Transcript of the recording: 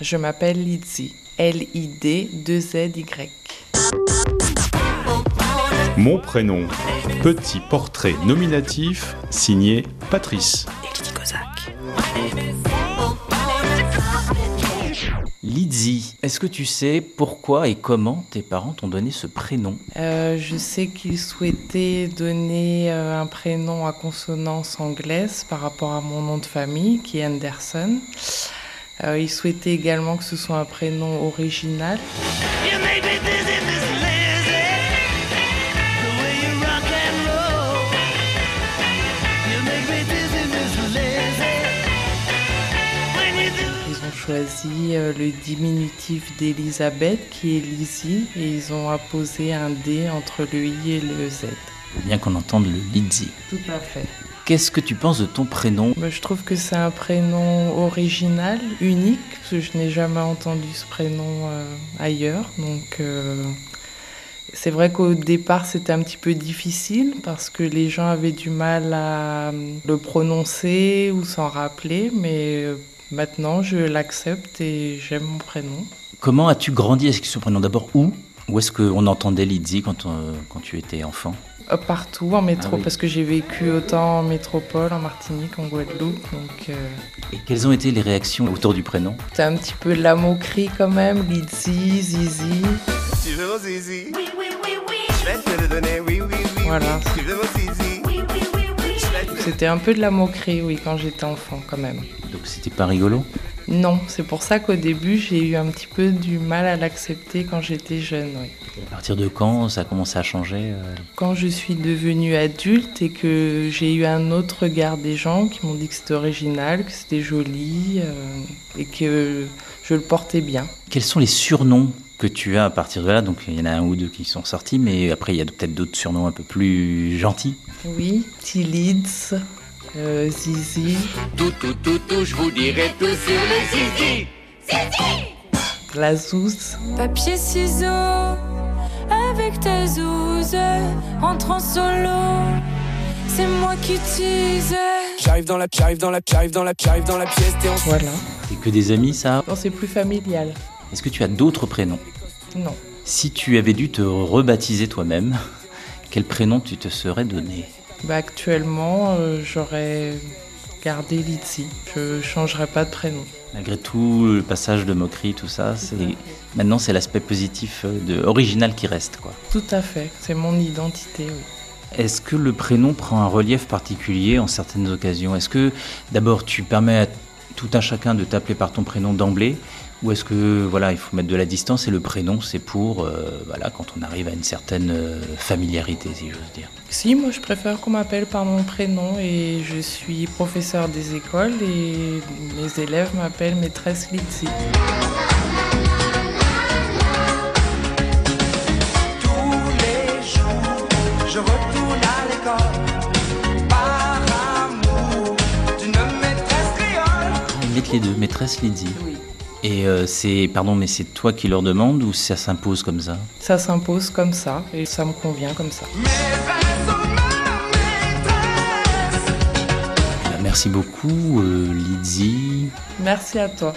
Je m'appelle Lydie. L-I-D-2-Z-Y. Mon prénom, petit portrait nominatif signé Patrice. Lydie, est-ce que tu sais pourquoi et comment tes parents t'ont donné ce prénom? Euh, je sais qu'ils souhaitaient donner euh, un prénom à consonance anglaise par rapport à mon nom de famille, qui est Anderson. Euh, ils souhaitaient également que ce soit un prénom original. Ils ont choisi euh, le diminutif d'Elisabeth, qui est Lizzie, et ils ont apposé un D entre le I et le Z. Bien qu'on entende le Lydie. Tout à fait. Qu'est-ce que tu penses de ton prénom Bah, je trouve que c'est un prénom original, unique, parce que je n'ai jamais entendu ce prénom euh, ailleurs. Donc, euh, c'est vrai qu'au départ, c'était un petit peu difficile parce que les gens avaient du mal à euh, le prononcer ou s'en rappeler, mais maintenant, je l'accepte et j'aime mon prénom. Comment as-tu grandi? Avec ce prénom D'abord où? Où est-ce qu'on entendait Lydie quand, euh, quand tu étais enfant? Euh, Partout en métro, Ah oui. parce que j'ai vécu autant en métropole, en Martinique, en Guadeloupe. Donc, euh, Et quelles ont été les réactions autour du prénom? c'est un petit peu de la moquerie quand même, Lizzie, Zizi. Tu veux mon zizi? Oui, oui, oui, oui. Je vais te le donner, oui, oui, oui. Voilà. oui. Tu veux mon zizi? Oui, oui, oui, oui. C'était un peu de la moquerie, oui, quand j'étais enfant, quand même. Donc c'était pas rigolo? Non, c'est pour ça qu'au début, j'ai eu un petit peu du mal à l'accepter quand j'étais jeune, oui. À partir de quand ça a commencé à changer euh? Quand je suis devenue adulte et que j'ai eu un autre regard des gens qui m'ont dit que c'était original, que c'était joli euh, et que je le portais bien. Quels sont les surnoms que tu as à partir de là? Donc il y en a un ou deux qui sont sortis, mais après il y a peut-être d'autres surnoms un peu plus gentils. Oui, Tilids, euh, Zizi, Tout, tout, tout, tout, je vous dirai tout sur les zizi. Lazous, Papier, ciseaux, avec ta zouze, rentre en solo, c'est moi qui tease. J'arrive dans la, j'arrive dans la, j'arrive dans la, j'arrive dans la pièce, t'es en voilà. C'est que des amis ça Non, c'est plus familial. Est-ce que tu as d'autres prénoms? Non. Si tu avais dû te rebaptiser toi-même, quel prénom tu te serais donné? Bah, actuellement, euh, j'aurais gardé Lizzie. Je changerais pas de prénom. Malgré tout, le passage de moquerie, tout ça, c'est maintenant c'est l'aspect positif euh, de original qui reste quoi. Tout à fait. C'est mon identité, oui. Est-ce que le prénom prend un relief particulier en certaines occasions? Est-ce que d'abord tu permets à tout un chacun de t'appeler par ton prénom d'emblée? Ou est-ce que voilà, il faut mettre de la distance et le prénom c'est pour euh, voilà, quand on arrive à une certaine euh, familiarité si j'ose dire. Si, moi, je préfère qu'on m'appelle par mon prénom et je suis professeur des écoles et mes élèves m'appellent maîtresse Lizzie. Tous les jours, je retourne à l'école. Par amour d'une maîtresse créole. Ils mettent les deux, maîtresse Lydie. Oui. Et euh, c'est pardon mais c'est toi qui leur demande ou ça s'impose comme ça? Ça s'impose comme ça et ça me convient comme ça. Bah, Merci beaucoup euh, Lydie. Merci à toi.